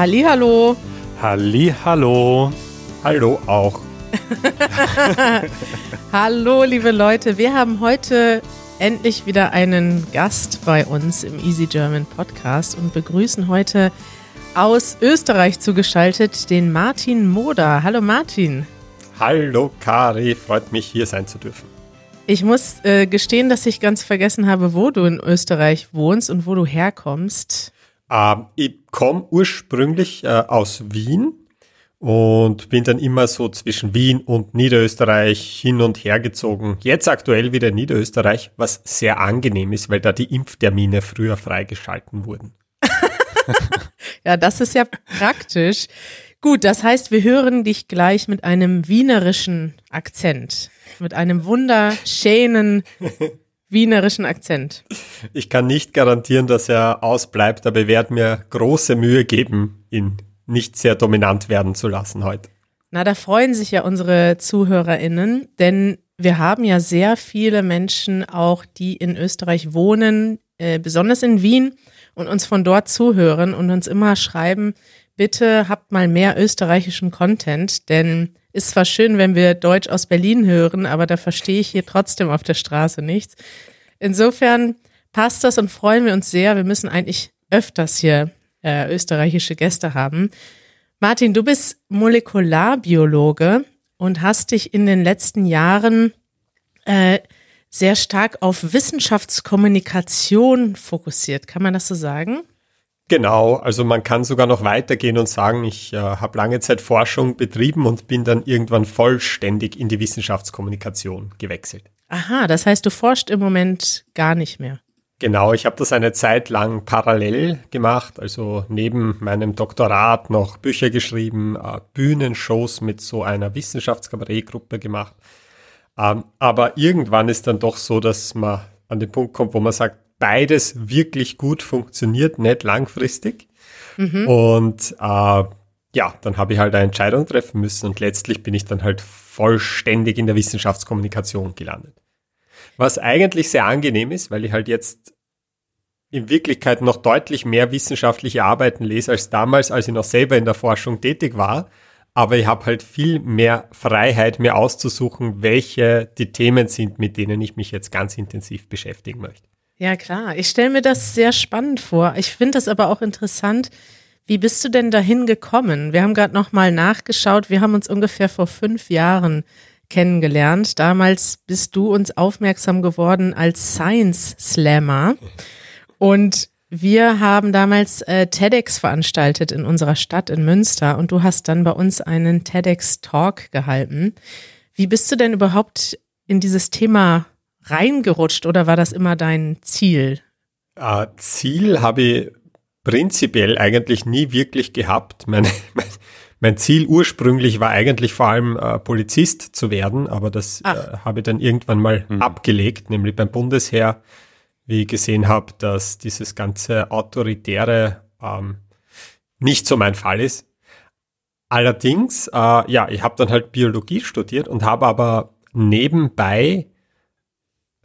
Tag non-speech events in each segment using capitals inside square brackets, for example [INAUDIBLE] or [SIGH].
Hallihallo. Hallihallo. Hallo auch. [LAUGHS] Hallo, liebe Leute. Wir haben heute endlich wieder einen Gast bei uns im Easy German Podcast und begrüßen heute aus Österreich zugeschaltet den Martin Moder. Hallo Martin. Hallo Kari, freut mich hier sein zu dürfen. Ich muss äh, gestehen, dass ich ganz vergessen habe, wo du in Österreich wohnst und wo du herkommst. Ähm, ich komme ursprünglich äh, aus Wien und bin dann immer so zwischen Wien und Niederösterreich hin und her gezogen. Jetzt aktuell wieder Niederösterreich, was sehr angenehm ist, weil da die Impftermine früher freigeschalten wurden. [LAUGHS] ja, das ist ja praktisch. Gut, das heißt, wir hören dich gleich mit einem wienerischen Akzent, mit einem wunderschönen wienerischen Akzent. Ich kann nicht garantieren, dass er ausbleibt, aber ich werde mir große Mühe geben, ihn nicht sehr dominant werden zu lassen heute. Na, da freuen sich ja unsere ZuhörerInnen, denn wir haben ja sehr viele Menschen auch, die in Österreich wohnen, äh, besonders in Wien und uns von dort zuhören und uns immer schreiben, bitte habt mal mehr österreichischen Content, denn ist zwar schön, wenn wir Deutsch aus Berlin hören, aber da verstehe ich hier trotzdem auf der Straße nichts. Insofern passt das und freuen wir uns sehr. Wir müssen eigentlich öfters hier äh, österreichische Gäste haben. Martin, du bist Molekularbiologe und hast dich in den letzten Jahren äh, sehr stark auf Wissenschaftskommunikation fokussiert. Kann man das so sagen? Genau, also man kann sogar noch weitergehen und sagen, ich äh, habe lange Zeit Forschung betrieben und bin dann irgendwann vollständig in die Wissenschaftskommunikation gewechselt. Aha, das heißt, du forschst im Moment gar nicht mehr. Genau, ich habe das eine Zeit lang parallel gemacht, also neben meinem Doktorat noch Bücher geschrieben, äh, Bühnenshows mit so einer Wissenschaftskabarettgruppe gemacht. Ähm, aber irgendwann ist dann doch so, dass man an den Punkt kommt, wo man sagt, beides wirklich gut funktioniert, nicht langfristig. Mhm. Und äh, ja, dann habe ich halt eine Entscheidung treffen müssen und letztlich bin ich dann halt vollständig in der Wissenschaftskommunikation gelandet. Was eigentlich sehr angenehm ist, weil ich halt jetzt in Wirklichkeit noch deutlich mehr wissenschaftliche Arbeiten lese als damals, als ich noch selber in der Forschung tätig war. Aber ich habe halt viel mehr Freiheit, mir auszusuchen, welche die Themen sind, mit denen ich mich jetzt ganz intensiv beschäftigen möchte. Ja, klar. Ich stelle mir das sehr spannend vor. Ich finde das aber auch interessant. Wie bist du denn dahin gekommen? Wir haben gerade noch mal nachgeschaut. Wir haben uns ungefähr vor fünf Jahren kennengelernt. Damals bist du uns aufmerksam geworden als Science Slammer. Und wir haben damals äh, TEDx veranstaltet in unserer Stadt in Münster und du hast dann bei uns einen TEDx Talk gehalten. Wie bist du denn überhaupt in dieses Thema reingerutscht oder war das immer dein Ziel? Äh, Ziel habe ich prinzipiell eigentlich nie wirklich gehabt. Meine, [LAUGHS] mein, mein, Ziel ursprünglich war eigentlich vor allem äh, Polizist zu werden, aber das äh, habe ich dann irgendwann mal mhm. abgelegt, nämlich beim Bundesheer, wie ich gesehen habe, dass dieses ganze autoritäre ähm, nicht so mein Fall ist. Allerdings, äh, ja, ich habe dann halt Biologie studiert und habe aber nebenbei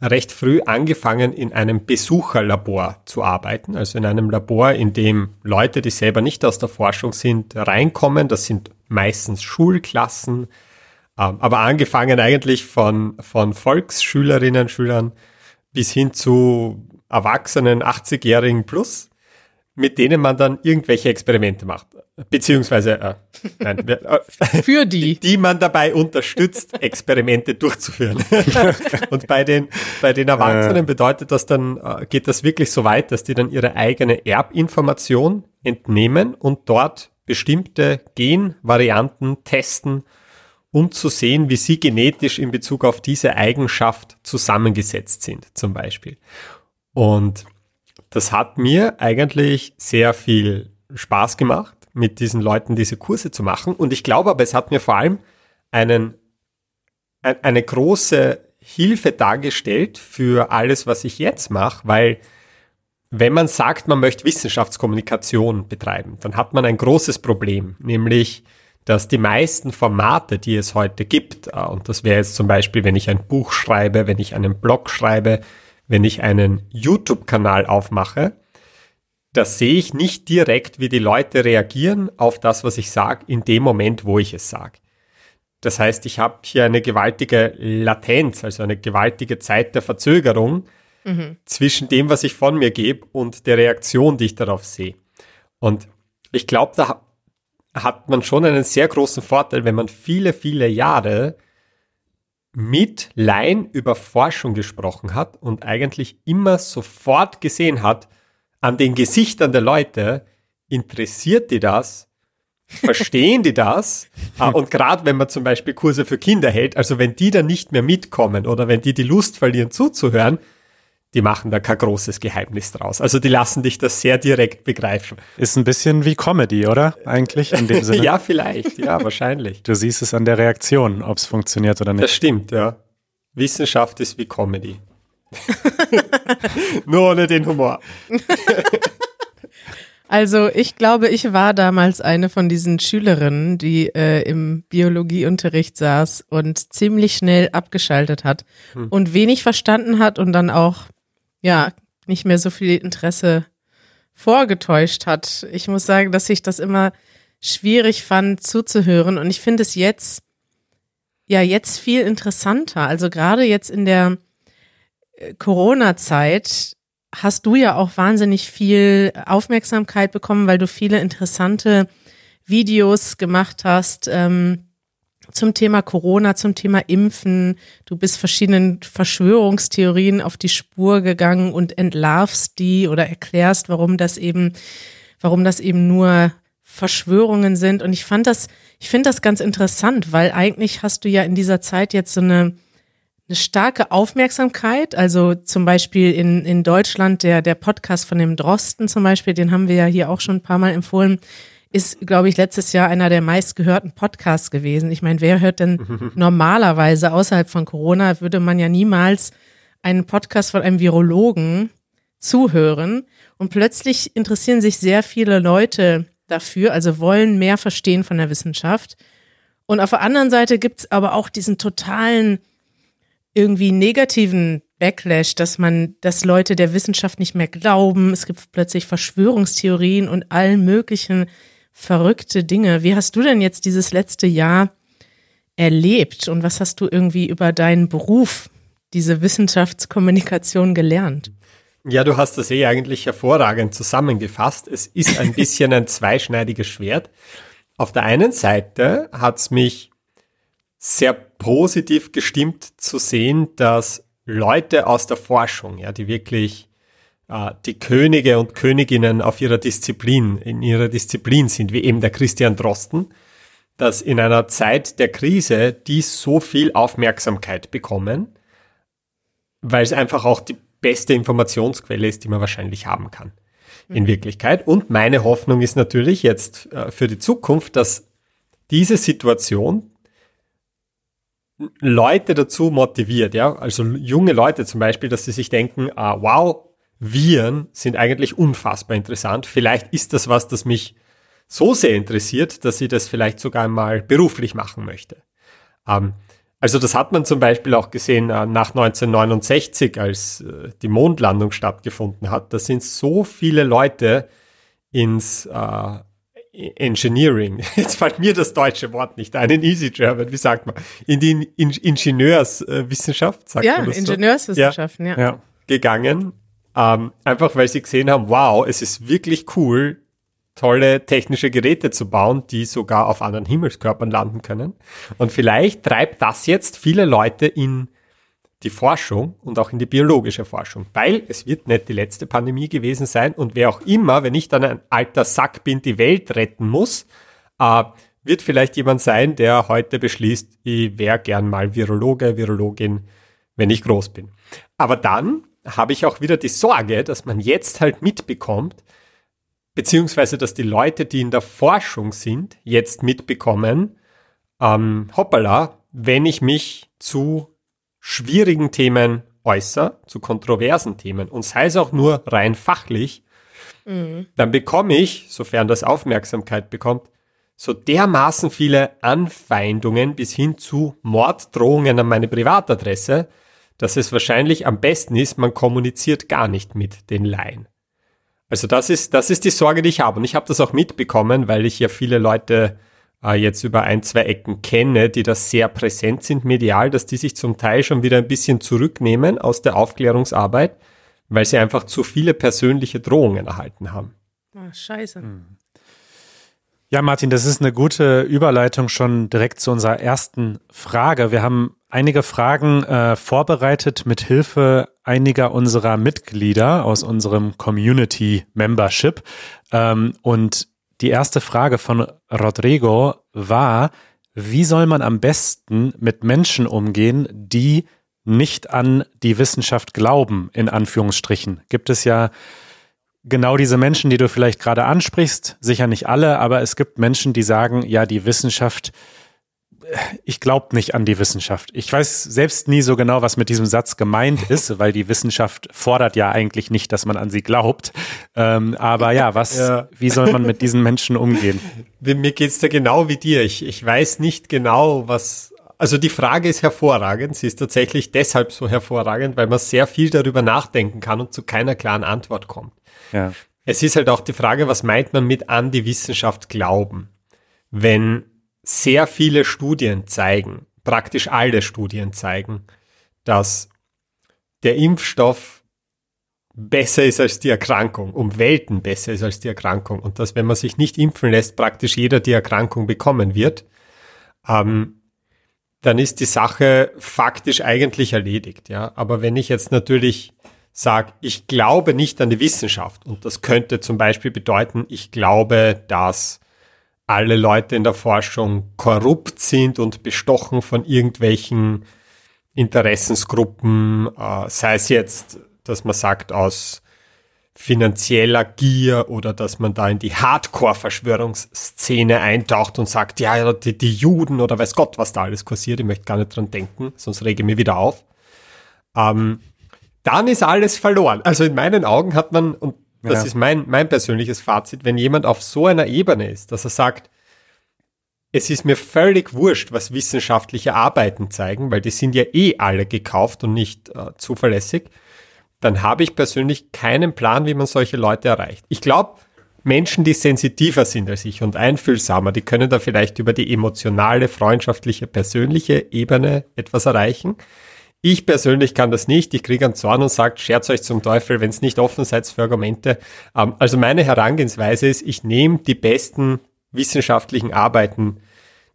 recht früh angefangen, in einem Besucherlabor zu arbeiten, also in einem Labor, in dem Leute, die selber nicht aus der Forschung sind, reinkommen. Das sind meistens Schulklassen, ähm, aber angefangen eigentlich von, von Volksschülerinnen, Schülern bis hin zu Erwachsenen, 80-Jährigen plus mit denen man dann irgendwelche Experimente macht. Beziehungsweise äh, nein, äh, für die. [LAUGHS] Die man dabei unterstützt, Experimente durchzuführen. [LAUGHS] Und bei den, bei den Erwachsenen äh. bedeutet das dann, äh, geht das wirklich so weit, dass die dann ihre eigene Erbinformation entnehmen und dort bestimmte Genvarianten testen, um zu sehen, wie sie genetisch in Bezug auf diese Eigenschaft zusammengesetzt sind, zum Beispiel. Und das hat mir eigentlich sehr viel Spaß gemacht, mit diesen Leuten diese Kurse zu machen. Und ich glaube aber, es hat mir vor allem einen, eine große Hilfe dargestellt für alles, was ich jetzt mache, weil wenn man sagt, man möchte Wissenschaftskommunikation betreiben, dann hat man ein großes Problem, nämlich dass die meisten Formate, die es heute gibt, äh, und das wäre jetzt zum Beispiel, wenn ich ein Buch schreibe, wenn ich einen Blog schreibe, wenn ich einen YouTube-Kanal aufmache, da sehe ich nicht direkt, wie die Leute reagieren auf das, was ich sage, in dem Moment, wo ich es sage. Das heißt, ich habe hier eine gewaltige Latenz, also eine gewaltige Zeit der Verzögerung mhm. zwischen dem, was ich von mir gebe und der Reaktion, die ich darauf sehe. Und ich glaube, da hat man schon einen sehr großen Vorteil, wenn man viele, viele Jahre mit Laien über Forschung gesprochen hat und eigentlich immer sofort gesehen hat, an den Gesichtern der Leute, interessiert die das? Verstehen die das? Ah, [LAUGHS] und gerade wenn man zum Beispiel Kurse für Kinder hält, also wenn die dann nicht mehr mitkommen oder wenn die die Lust verlieren zuzuhören, die machen da kein großes Geheimnis draus. Also die lassen dich das sehr direkt begreifen. Ist ein bisschen wie Comedy, oder? Eigentlich in dem [LAUGHS] Sinne. ja, vielleicht. Ja, wahrscheinlich. Du siehst es an der Reaktion, ob es funktioniert oder nicht. Das stimmt, ja. Wissenschaft ist wie Comedy. [LAUGHS] Nur ohne den Humor. [LAUGHS] Also ich glaube, ich war damals eine von diesen Schülerinnen, die äh, im Biologieunterricht saß und ziemlich schnell abgeschaltet hat hm. und wenig verstanden hat und dann auch ja, nicht mehr so viel Interesse vorgetäuscht hat. Ich muss sagen, dass ich das immer schwierig fand zuzuhören und ich finde es jetzt, ja, jetzt viel interessanter. Also gerade jetzt in der äh, Corona-Zeit hast du ja auch wahnsinnig viel Aufmerksamkeit bekommen, weil du viele interessante Videos gemacht hast. Ähm, zum Thema Corona, zum Thema Impfen. Du bist verschiedenen Verschwörungstheorien auf die Spur gegangen und entlarvst die oder erklärst, warum das eben, warum das eben nur Verschwörungen sind. Und ich fand das, ich finde das ganz interessant, weil eigentlich hast du ja in dieser Zeit jetzt so eine, eine starke Aufmerksamkeit. Also zum Beispiel in, in Deutschland der, der Podcast von dem Drosten zum Beispiel, den haben wir ja hier auch schon ein paar Mal empfohlen ist, glaube ich, letztes Jahr einer der meistgehörten Podcasts gewesen. Ich meine, wer hört denn [LAUGHS] normalerweise außerhalb von Corona, würde man ja niemals einen Podcast von einem Virologen zuhören. Und plötzlich interessieren sich sehr viele Leute dafür, also wollen mehr verstehen von der Wissenschaft. Und auf der anderen Seite gibt's aber auch diesen totalen, irgendwie negativen Backlash, dass man, dass Leute der Wissenschaft nicht mehr glauben. Es gibt plötzlich Verschwörungstheorien und allen möglichen verrückte Dinge. Wie hast du denn jetzt dieses letzte Jahr erlebt und was hast du irgendwie über deinen Beruf, diese Wissenschaftskommunikation gelernt? Ja, du hast das eh eigentlich hervorragend zusammengefasst. Es ist ein [LAUGHS] bisschen ein zweischneidiges Schwert. Auf der einen Seite hat es mich sehr positiv gestimmt zu sehen, dass Leute aus der Forschung, ja, die wirklich die Könige und Königinnen auf ihrer Disziplin, in ihrer Disziplin sind, wie eben der Christian Drosten, dass in einer Zeit der Krise die so viel Aufmerksamkeit bekommen, weil es einfach auch die beste Informationsquelle ist, die man wahrscheinlich haben kann. In mhm. Wirklichkeit. Und meine Hoffnung ist natürlich jetzt äh, für die Zukunft, dass diese Situation Leute dazu motiviert, ja, also junge Leute zum Beispiel, dass sie sich denken, ah, wow, Viren sind eigentlich unfassbar interessant. Vielleicht ist das was, das mich so sehr interessiert, dass ich das vielleicht sogar einmal beruflich machen möchte. Ähm, also das hat man zum Beispiel auch gesehen äh, nach 1969, als äh, die Mondlandung stattgefunden hat. Da sind so viele Leute ins äh, Engineering, [LAUGHS] jetzt fällt mir das deutsche Wort nicht ein, in Easy German, wie sagt man, in die in Ingenieurswissenschaft, sagt ja, man das Ingenieurswissenschaften, so? ja. ja. Gegangen ähm, einfach weil sie gesehen haben, wow, es ist wirklich cool, tolle technische Geräte zu bauen, die sogar auf anderen Himmelskörpern landen können. Und vielleicht treibt das jetzt viele Leute in die Forschung und auch in die biologische Forschung, weil es wird nicht die letzte Pandemie gewesen sein und wer auch immer, wenn ich dann ein alter Sack bin, die Welt retten muss, äh, wird vielleicht jemand sein, der heute beschließt, ich wäre gern mal Virologe, Virologin, wenn ich groß bin. Aber dann habe ich auch wieder die Sorge, dass man jetzt halt mitbekommt, beziehungsweise dass die Leute, die in der Forschung sind, jetzt mitbekommen, ähm, hoppala, wenn ich mich zu schwierigen Themen äußere, zu kontroversen Themen und sei es auch nur rein fachlich, mhm. dann bekomme ich, sofern das Aufmerksamkeit bekommt, so dermaßen viele Anfeindungen bis hin zu Morddrohungen an meine Privatadresse, dass es wahrscheinlich am besten ist, man kommuniziert gar nicht mit den Laien. Also das ist, das ist die Sorge, die ich habe. Und ich habe das auch mitbekommen, weil ich ja viele Leute äh, jetzt über ein, zwei Ecken kenne, die das sehr präsent sind medial, dass die sich zum Teil schon wieder ein bisschen zurücknehmen aus der Aufklärungsarbeit, weil sie einfach zu viele persönliche Drohungen erhalten haben. Oh, scheiße. Hm. Ja, Martin, das ist eine gute Überleitung schon direkt zu unserer ersten Frage. Wir haben einige Fragen äh, vorbereitet mit Hilfe einiger unserer Mitglieder aus unserem Community Membership. Ähm, und die erste Frage von Rodrigo war, wie soll man am besten mit Menschen umgehen, die nicht an die Wissenschaft glauben, in Anführungsstrichen? Gibt es ja genau diese Menschen, die du vielleicht gerade ansprichst, sicher nicht alle, aber es gibt Menschen, die sagen, ja, die Wissenschaft ich glaube nicht an die Wissenschaft. Ich weiß selbst nie so genau, was mit diesem Satz gemeint [LAUGHS] ist, weil die Wissenschaft fordert ja eigentlich nicht, dass man an sie glaubt. Ähm, aber ja, was, ja. wie soll man mit diesen Menschen umgehen? [LAUGHS] Mir geht's da genau wie dir. Ich, ich weiß nicht genau, was. Also die Frage ist hervorragend. Sie ist tatsächlich deshalb so hervorragend, weil man sehr viel darüber nachdenken kann und zu keiner klaren Antwort kommt. Ja. Es ist halt auch die Frage, was meint man mit an die Wissenschaft glauben? Wenn sehr viele Studien zeigen, praktisch alle Studien zeigen, dass der Impfstoff besser ist als die Erkrankung, um Welten besser ist als die Erkrankung und dass, wenn man sich nicht impfen lässt, praktisch jeder die Erkrankung bekommen wird, ähm, dann ist die Sache faktisch eigentlich erledigt. Ja? Aber wenn ich jetzt natürlich sage, ich glaube nicht an die Wissenschaft und das könnte zum Beispiel bedeuten, ich glaube, dass alle Leute in der Forschung korrupt sind und bestochen von irgendwelchen Interessensgruppen, äh, sei es jetzt, dass man sagt, aus finanzieller Gier oder dass man da in die Hardcore-Verschwörungsszene eintaucht und sagt, ja, die, die, Juden oder weiß Gott, was da alles kursiert, ich möchte gar nicht dran denken, sonst rege ich mich wieder auf. Ähm, dann ist alles verloren. Also in meinen Augen hat man, und das ja. ist mein, mein persönliches Fazit. Wenn jemand auf so einer Ebene ist, dass er sagt, es ist mir völlig wurscht, was wissenschaftliche Arbeiten zeigen, weil die sind ja eh alle gekauft und nicht äh, zuverlässig, dann habe ich persönlich keinen Plan, wie man solche Leute erreicht. Ich glaube, Menschen, die sensitiver sind als ich und einfühlsamer, die können da vielleicht über die emotionale, freundschaftliche, persönliche Ebene etwas erreichen. Ich persönlich kann das nicht. Ich kriege einen Zorn und sage, scherzt euch zum Teufel, wenn es nicht offen seid für Argumente. Ähm, also meine Herangehensweise ist, ich nehme die besten wissenschaftlichen Arbeiten,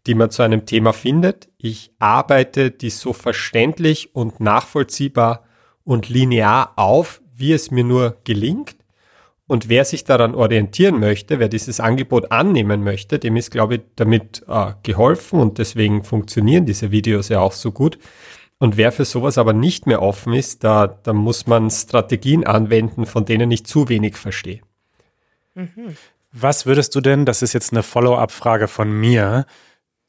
die man zu einem Thema findet. Ich arbeite die so verständlich und nachvollziehbar und linear auf, wie es mir nur gelingt. Und wer sich daran orientieren möchte, wer dieses Angebot annehmen möchte, dem ist, glaube ich, damit äh, geholfen und deswegen funktionieren diese Videos ja auch so gut. Und wer für sowas aber nicht mehr offen ist, da, da muss man Strategien anwenden, von denen ich zu wenig verstehe. Mhm. Was würdest du denn, das ist jetzt eine Follow-up-Frage von mir,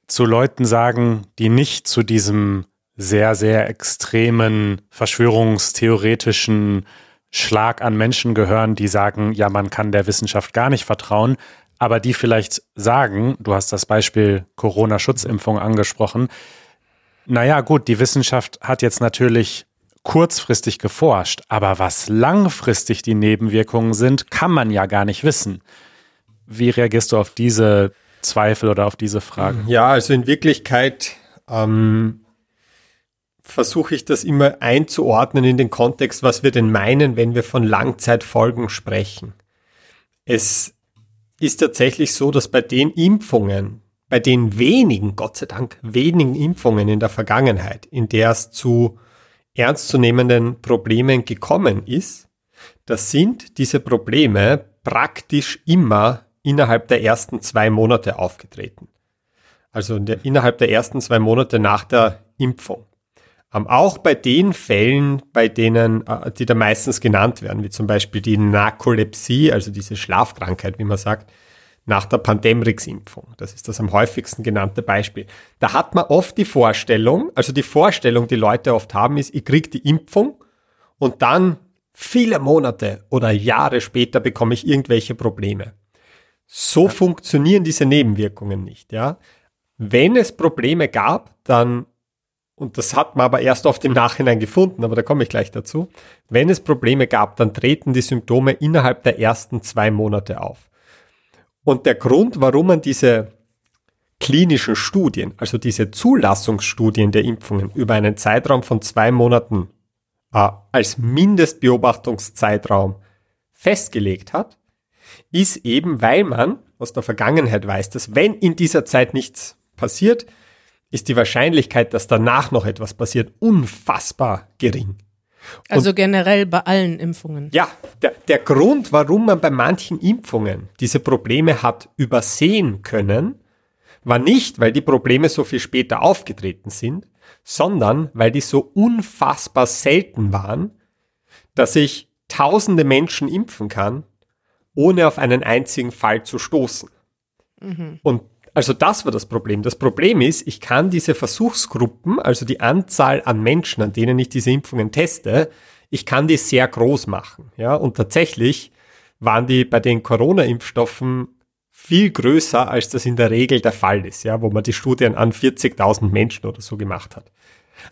zu Leuten sagen, die nicht zu diesem sehr, sehr extremen, verschwörungstheoretischen Schlag an Menschen gehören, die sagen, ja, man kann der Wissenschaft gar nicht vertrauen, aber die vielleicht sagen, du hast das Beispiel Corona-Schutzimpfung angesprochen, naja, gut, die Wissenschaft hat jetzt natürlich kurzfristig geforscht, aber was langfristig die Nebenwirkungen sind, kann man ja gar nicht wissen. Wie reagierst du auf diese Zweifel oder auf diese Fragen? Ja, also in Wirklichkeit ähm, versuche ich das immer einzuordnen in den Kontext, was wir denn meinen, wenn wir von Langzeitfolgen sprechen. Es ist tatsächlich so, dass bei den Impfungen, bei den wenigen, Gott sei Dank, wenigen Impfungen in der Vergangenheit, in der es zu ernstzunehmenden Problemen gekommen ist, das sind diese Probleme praktisch immer innerhalb der ersten zwei Monate aufgetreten. Also innerhalb der ersten zwei Monate nach der Impfung. Ähm, auch bei den Fällen, bei denen, äh, die da meistens genannt werden, wie zum Beispiel die Narkolepsie, also diese Schlafkrankheit, wie man sagt, nach der Pandemrix-Impfung. Das ist das am häufigsten genannte Beispiel. Da hat man oft die Vorstellung, also die Vorstellung, die Leute oft haben, ist, ich kriege die Impfung und dann viele Monate oder Jahre später bekomme ich irgendwelche Probleme. So ja. funktionieren diese Nebenwirkungen nicht, ja. Wenn es Probleme gab, dann und das hat man aber erst oft im Nachhinein gefunden, aber da komme ich gleich dazu, wenn es Probleme gab, dann treten die Symptome innerhalb der ersten zwei Monate auf. Und der Grund, warum man diese klinischen Studien, also diese Zulassungsstudien der Impfungen über einen Zeitraum von zwei Monaten äh, als Mindestbeobachtungszeitraum festgelegt hat, ist eben, weil man aus der Vergangenheit weiß, dass wenn in dieser Zeit nichts passiert, ist die Wahrscheinlichkeit, dass danach noch etwas passiert, unfassbar gering. Also Und generell bei allen Impfungen. Ja, der, der Grund, warum man bei manchen Impfungen diese Probleme hat übersehen können, war nicht, weil die Probleme so viel später aufgetreten sind, sondern weil die so unfassbar selten waren, dass ich tausende Menschen impfen kann, ohne auf einen einzigen Fall zu stoßen. Mhm. Und also das war das Problem. Das Problem ist, ich kann diese Versuchsgruppen, also die Anzahl an Menschen, an denen ich diese Impfungen teste, ich kann die sehr groß machen. Ja, und tatsächlich waren die bei den Corona-Impfstoffen viel größer, als das in der Regel der Fall ist, ja, wo man die Studien an 40.000 Menschen oder so gemacht hat.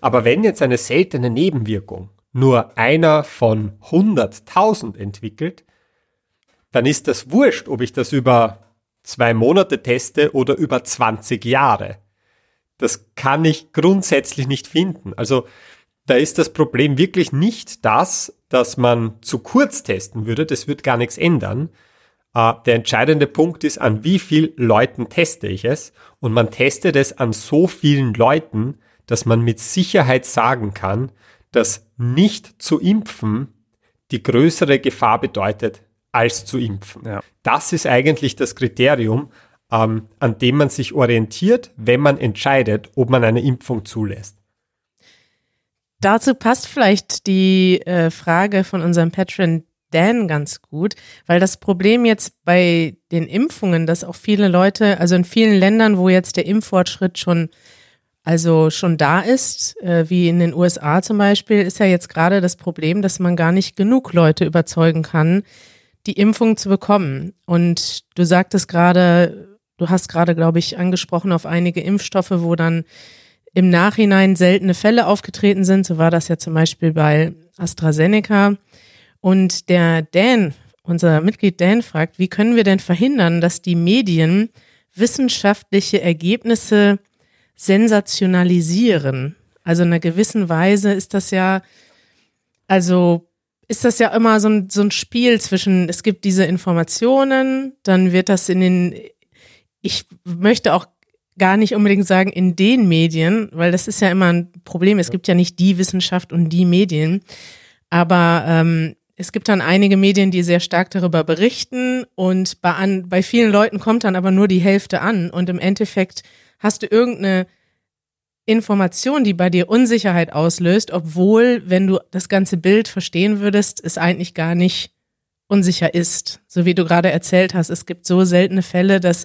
Aber wenn jetzt eine seltene Nebenwirkung nur einer von 100.000 entwickelt, dann ist das wurscht, ob ich das über zwei Monate teste oder über 20 Jahre. Das kann ich grundsätzlich nicht finden. Also da ist das Problem wirklich nicht das, dass man zu kurz testen würde. Das wird gar nichts ändern. Uh, der entscheidende Punkt ist, an wie viel Leuten teste ich es. Und man testet es an so vielen Leuten, dass man mit Sicherheit sagen kann, dass nicht zu impfen die größere Gefahr bedeutet, als zu impfen. Ja. Das ist eigentlich das Kriterium, ähm, an dem man sich orientiert, wenn man entscheidet, ob man eine Impfung zulässt. Dazu passt vielleicht die äh, Frage von unserem Patron Dan ganz gut, weil das Problem jetzt bei den Impfungen, dass auch viele Leute, also in vielen Ländern, wo jetzt der Impffortschritt schon also schon da ist, äh, wie in den USA zum Beispiel, ist ja jetzt gerade das Problem, dass man gar nicht genug Leute überzeugen kann, die Impfung zu bekommen. Und du sagtest gerade, du hast gerade, glaube ich, angesprochen auf einige Impfstoffe, wo dann im Nachhinein seltene Fälle aufgetreten sind. So war das ja zum Beispiel bei AstraZeneca. Und der Dan, unser Mitglied Dan, fragt, wie können wir denn verhindern, dass die Medien wissenschaftliche Ergebnisse sensationalisieren? Also in einer gewissen Weise ist das ja, also ist das ja immer so ein, so ein Spiel zwischen, es gibt diese Informationen, dann wird das in den, ich möchte auch gar nicht unbedingt sagen in den Medien, weil das ist ja immer ein Problem. Es gibt ja nicht die Wissenschaft und die Medien, aber ähm, es gibt dann einige Medien, die sehr stark darüber berichten und bei, an, bei vielen Leuten kommt dann aber nur die Hälfte an. Und im Endeffekt hast du irgendeine Information, die bei dir Unsicherheit auslöst, obwohl, wenn du das ganze Bild verstehen würdest, es eigentlich gar nicht unsicher ist. So wie du gerade erzählt hast, es gibt so seltene Fälle, dass,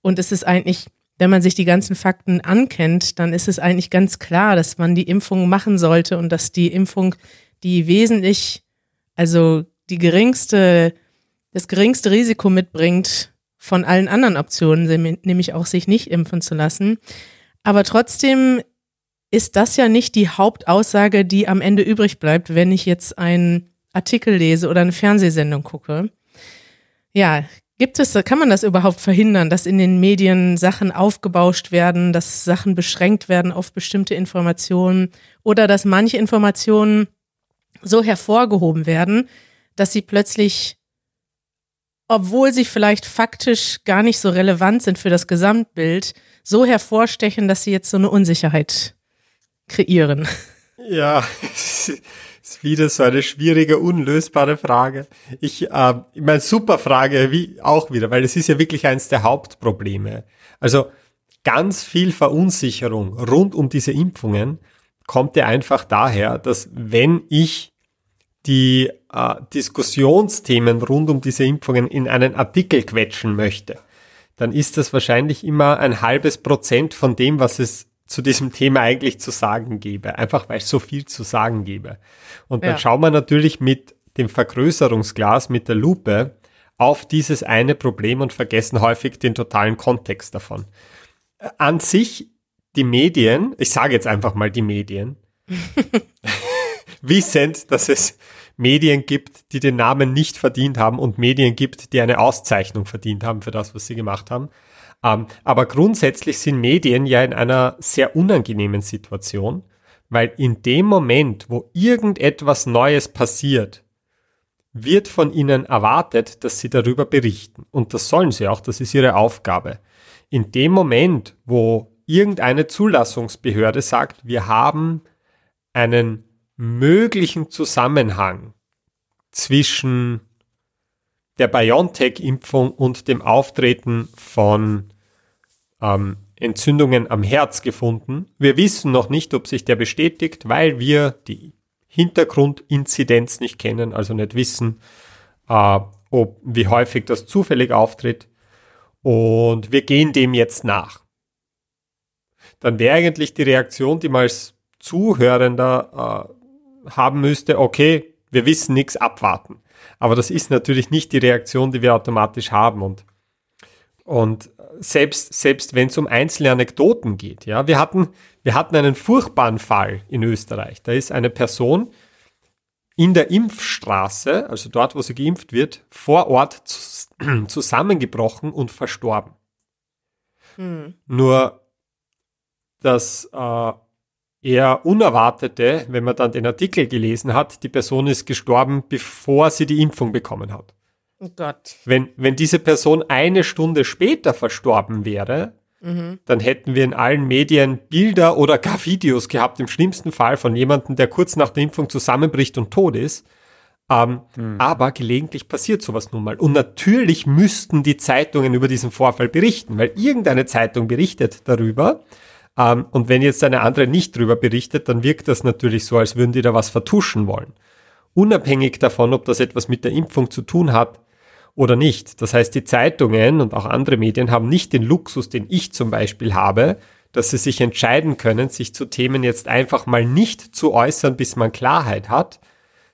und es ist eigentlich, wenn man sich die ganzen Fakten ankennt, dann ist es eigentlich ganz klar, dass man die Impfung machen sollte und dass die Impfung die wesentlich, also die geringste, das geringste Risiko mitbringt von allen anderen Optionen, nämlich auch sich nicht impfen zu lassen. Aber trotzdem ist das ja nicht die Hauptaussage, die am Ende übrig bleibt, wenn ich jetzt einen Artikel lese oder eine Fernsehsendung gucke. Ja, gibt es, kann man das überhaupt verhindern, dass in den Medien Sachen aufgebauscht werden, dass Sachen beschränkt werden auf bestimmte Informationen oder dass manche Informationen so hervorgehoben werden, dass sie plötzlich, obwohl sie vielleicht faktisch gar nicht so relevant sind für das Gesamtbild, so hervorstechen, dass sie jetzt so eine Unsicherheit kreieren? Ja, [LAUGHS] ist wieder so eine schwierige, unlösbare Frage. Ich, äh, ich meine, super Frage, wie auch wieder, weil es ist ja wirklich eines der Hauptprobleme. Also ganz viel Verunsicherung rund um diese Impfungen kommt ja einfach daher, dass wenn ich die äh, Diskussionsthemen rund um diese Impfungen in einen Artikel quetschen möchte, dann ist das wahrscheinlich immer ein halbes Prozent von dem, was es zu diesem Thema eigentlich zu sagen gäbe. Einfach weil es so viel zu sagen gäbe. Und dann ja. schauen wir natürlich mit dem Vergrößerungsglas, mit der Lupe auf dieses eine Problem und vergessen häufig den totalen Kontext davon. An sich, die Medien, ich sage jetzt einfach mal die Medien, [LAUGHS] [LAUGHS] wissend, dass es Medien gibt, die den Namen nicht verdient haben und Medien gibt, die eine Auszeichnung verdient haben für das, was sie gemacht haben. Ähm, aber grundsätzlich sind Medien ja in einer sehr unangenehmen Situation, weil in dem Moment, wo irgendetwas Neues passiert, wird von ihnen erwartet, dass sie darüber berichten. Und das sollen sie auch, das ist ihre Aufgabe. In dem Moment, wo irgendeine Zulassungsbehörde sagt, wir haben einen möglichen Zusammenhang zwischen der BioNTech-Impfung und dem Auftreten von ähm, Entzündungen am Herz gefunden. Wir wissen noch nicht, ob sich der bestätigt, weil wir die Hintergrundinzidenz nicht kennen, also nicht wissen, äh, ob, wie häufig das zufällig auftritt. Und wir gehen dem jetzt nach. Dann wäre eigentlich die Reaktion, die man als Zuhörender äh, haben müsste, okay, wir wissen nichts, abwarten. Aber das ist natürlich nicht die Reaktion, die wir automatisch haben. Und, und selbst, selbst wenn es um einzelne Anekdoten geht, ja, wir hatten, wir hatten einen furchtbaren Fall in Österreich. Da ist eine Person in der Impfstraße, also dort, wo sie geimpft wird, vor Ort [CLEARS THROAT] zusammengebrochen und verstorben. Hm. Nur das äh, eher Unerwartete, wenn man dann den Artikel gelesen hat, die Person ist gestorben, bevor sie die Impfung bekommen hat. Oh Gott. Wenn, wenn diese Person eine Stunde später verstorben wäre, mhm. dann hätten wir in allen Medien Bilder oder gar Videos gehabt, im schlimmsten Fall von jemandem, der kurz nach der Impfung zusammenbricht und tot ist. Ähm, mhm. Aber gelegentlich passiert sowas nun mal. Und natürlich müssten die Zeitungen über diesen Vorfall berichten, weil irgendeine Zeitung berichtet darüber. Ähm, und wenn jetzt eine andere nicht drüber berichtet, dann wirkt das natürlich so, als würden die da was vertuschen wollen. Unabhängig davon, ob das etwas mit der Impfung zu tun hat oder nicht. Das heißt, die Zeitungen und auch andere Medien haben nicht den Luxus, den ich zum Beispiel habe, dass sie sich entscheiden können, sich zu Themen jetzt einfach mal nicht zu äußern, bis man Klarheit hat,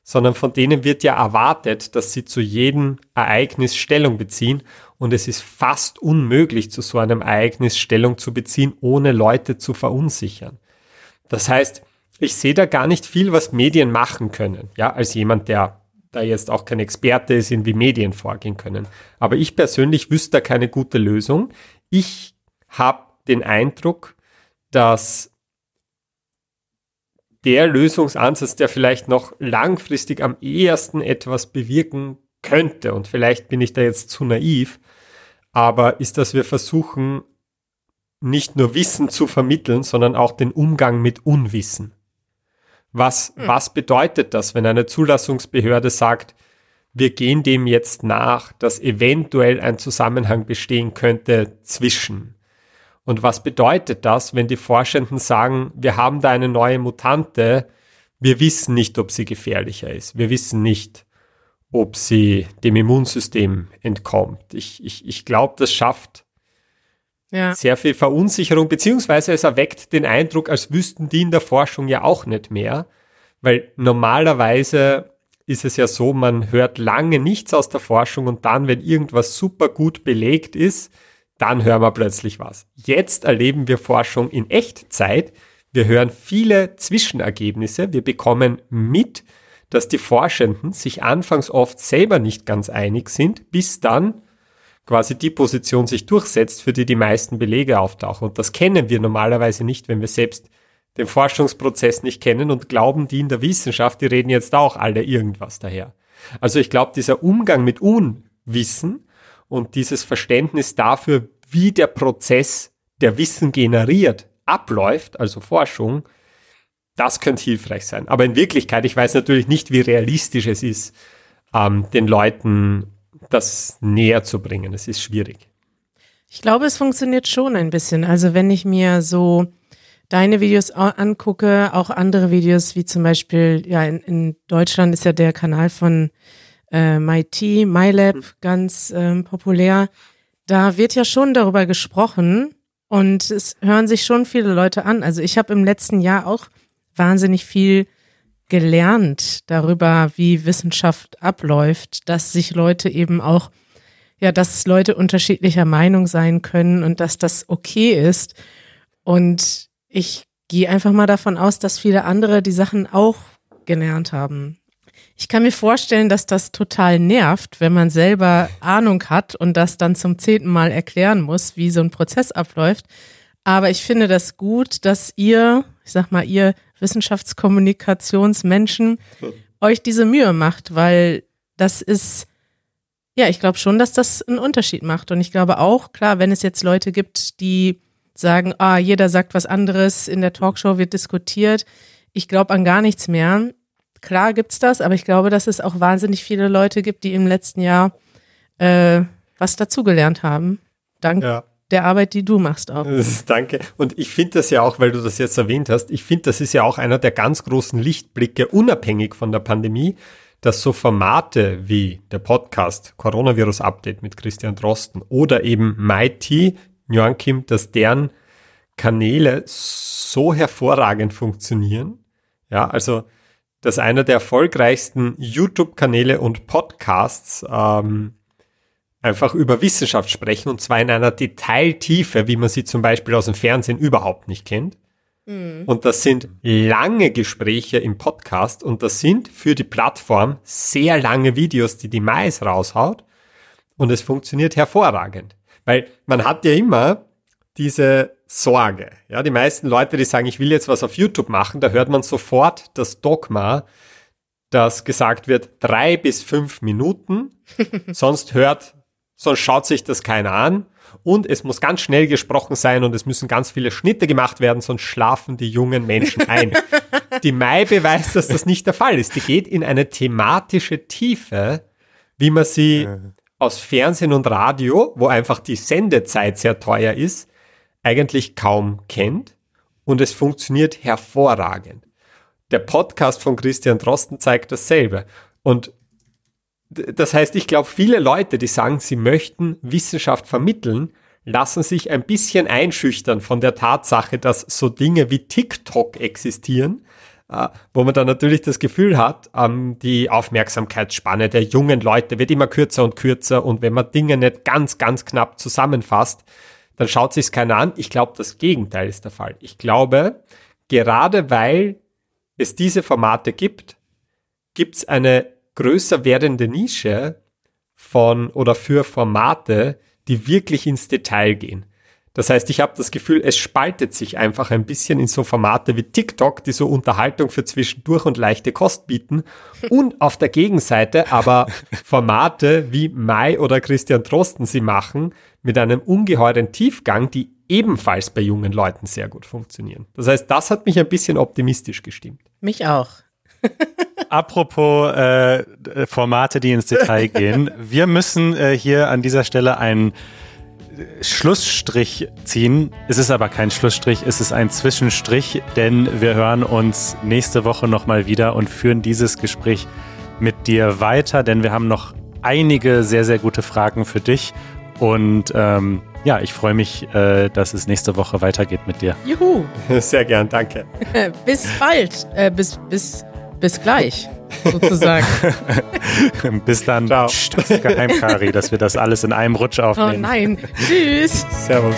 sondern von denen wird ja erwartet, dass sie zu jedem Ereignis Stellung beziehen und es ist fast unmöglich, zu so einem Ereignis Stellung zu beziehen, ohne Leute zu verunsichern. Das heißt, ich sehe da gar nicht viel, was Medien machen können, ja, als jemand, der da jetzt auch kein Experte ist, in wie Medien vorgehen können. Aber ich persönlich wüsste da keine gute Lösung. Ich habe den Eindruck, dass der Lösungsansatz, der vielleicht noch langfristig am ehesten etwas bewirken könnte, und vielleicht bin ich da jetzt zu naiv, aber ist, dass wir versuchen, nicht nur Wissen zu vermitteln, sondern auch den Umgang mit Unwissen. Was, hm. was bedeutet das, wenn eine Zulassungsbehörde sagt, wir gehen dem jetzt nach, dass eventuell ein Zusammenhang bestehen könnte zwischen? Und was bedeutet das, wenn die Forschenden sagen, wir haben da eine neue Mutante, wir wissen nicht, ob sie gefährlicher ist, wir wissen nicht, ob sie dem Immunsystem entkommt. Ich, ich, ich glaube, das schafft ja. sehr viel Verunsicherung, beziehungsweise es erweckt den Eindruck, als wüssten die in der Forschung ja auch nicht mehr, weil normalerweise ist es ja so, man hört lange nichts aus der Forschung und dann, wenn irgendwas super gut belegt ist, dann hören wir plötzlich was. Jetzt erleben wir Forschung in Echtzeit. Wir hören viele Zwischenergebnisse. Wir bekommen mit, dass die Forschenden sich anfangs oft selber nicht ganz einig sind, bis dann quasi die Position sich durchsetzt, für die die meisten Belege auftauchen. Und das kennen wir normalerweise nicht, wenn wir selbst den Forschungsprozess nicht kennen und glauben, die in der Wissenschaft, die reden jetzt auch alle irgendwas daher. Also ich glaube, dieser Umgang mit Unwissen und dieses Verständnis dafür, wie der Prozess, der Wissen generiert, abläuft, also Forschung, das könnte hilfreich sein. Aber in Wirklichkeit, ich weiß natürlich nicht, wie realistisch es ist, ähm, den Leuten das näher zu bringen. Es ist schwierig. Ich glaube, es funktioniert schon ein bisschen. Also wenn ich mir so deine Videos angucke, auch andere Videos, wie zum Beispiel, ja, in, in Deutschland ist ja der Kanal von äh, MIT, MyLab mhm. ganz ähm, populär. Da wird ja schon darüber gesprochen und es hören sich schon viele Leute an. Also ich habe im letzten Jahr auch wahnsinnig viel gelernt darüber, wie Wissenschaft abläuft, dass sich Leute eben auch, ja, dass Leute unterschiedlicher Meinung sein können und dass das okay ist. Und Ich gehe einfach mal davon aus, dass viele andere die Sachen auch gelernt haben. Ich kann mir vorstellen, dass das total nervt, wenn man selber Ahnung hat und das dann zum zehnten Mal erklären muss, wie so ein Prozess abläuft. Aber ich finde das gut, dass ihr, ich sag mal, ihr Wissenschaftskommunikationsmenschen euch diese Mühe macht, weil das ist, ja, ich glaube schon, dass das einen Unterschied macht. Und ich glaube auch, klar, wenn es jetzt Leute gibt, die sagen, ah, jeder sagt was anderes, in der Talkshow wird diskutiert. Ich glaube an gar nichts mehr. Klar gibt's das, aber ich glaube, dass es auch wahnsinnig viele Leute gibt, die im letzten Jahr äh, was dazugelernt haben. Dank ja. Der Arbeit, die du machst auch. Danke. Und ich finde das ja auch, weil du das jetzt erwähnt hast, ich finde, das ist ja auch einer der ganz großen Lichtblicke, unabhängig von der Pandemie, dass so Formate wie der Podcast Coronavirus Update mit Christian Drosten oder eben MIT, Nguyen Kim, dass deren Kanäle so hervorragend funktionieren. Ja, also dass einer der erfolgreichsten YouTube-Kanäle und Podcasts ähm, einfach über Wissenschaft sprechen und zwar in einer Detailtiefe, wie man sie zum Beispiel aus dem Fernsehen überhaupt nicht kennt. Mhm. Und das sind lange Gespräche im Podcast und das sind für die Plattform sehr lange Videos, die die Mais raushaut und es funktioniert hervorragend. Weil man hat ja immer diese Sorge. Ja, die meisten Leute, die sagen, ich will jetzt was auf YouTube machen, da hört man sofort das Dogma, dass gesagt wird, drei bis fünf Minuten, [LAUGHS] sonst hört, sonst schaut sich das keiner an und es muss ganz schnell gesprochen sein und es müssen ganz viele Schnitte gemacht werden, sonst schlafen die jungen Menschen ein. [LAUGHS] die Mai beweist, dass das nicht der Fall ist. Die geht in eine thematische Tiefe, wie man sie aus Fernsehen und Radio, wo einfach die Sendezeit sehr teuer ist, eigentlich kaum kennt und es funktioniert hervorragend. Der Podcast von Christian Drosten zeigt dasselbe. Und das heißt, ich glaube, viele Leute, die sagen, sie möchten Wissenschaft vermitteln, lassen sich ein bisschen einschüchtern von der Tatsache, dass so Dinge wie TikTok existieren, äh, wo man dann natürlich das Gefühl hat, ähm, die Aufmerksamkeitsspanne der jungen Leute wird immer kürzer und kürzer und wenn man Dinge nicht ganz, ganz knapp zusammenfasst, dann schaut sich keiner an. Ich glaube, das Gegenteil ist der Fall. Ich glaube, gerade weil es diese Formate gibt, gibt es eine größer werdende Nische von oder für Formate, die wirklich ins Detail gehen. Das heißt, ich habe das Gefühl, es spaltet sich einfach ein bisschen in so Formate wie TikTok, die so Unterhaltung für zwischendurch und leichte Kost bieten. Und auf der Gegenseite aber [LAUGHS] Formate wie Mai oder Christian Drosten sie machen, mit einem ungeheuren Tiefgang, die ebenfalls bei jungen Leuten sehr gut funktionieren. Das heißt, das hat mich ein bisschen optimistisch gestimmt. Mich auch. [LAUGHS] Apropos äh, Formate, die ins Detail [LAUGHS] gehen. Wir müssen äh, hier an dieser Stelle einen Schlussstrich ziehen. Es ist aber kein Schlussstrich, es ist ein Zwischenstrich, denn wir hören uns nächste Woche nochmal wieder und führen dieses Gespräch mit dir weiter, denn wir haben noch einige sehr, sehr gute Fragen für dich. Und ähm, ja, ich freue mich, äh, dass es nächste Woche weitergeht mit dir. Juhu. [LAUGHS] Sehr gern, danke. [LAUGHS] bis bald. Äh, bis, bis, bis gleich, sozusagen. [LAUGHS] bis dann. Ciao. Psst, Geheimkari, dass wir das alles in einem Rutsch aufnehmen. Oh nein. Tschüss. Servus.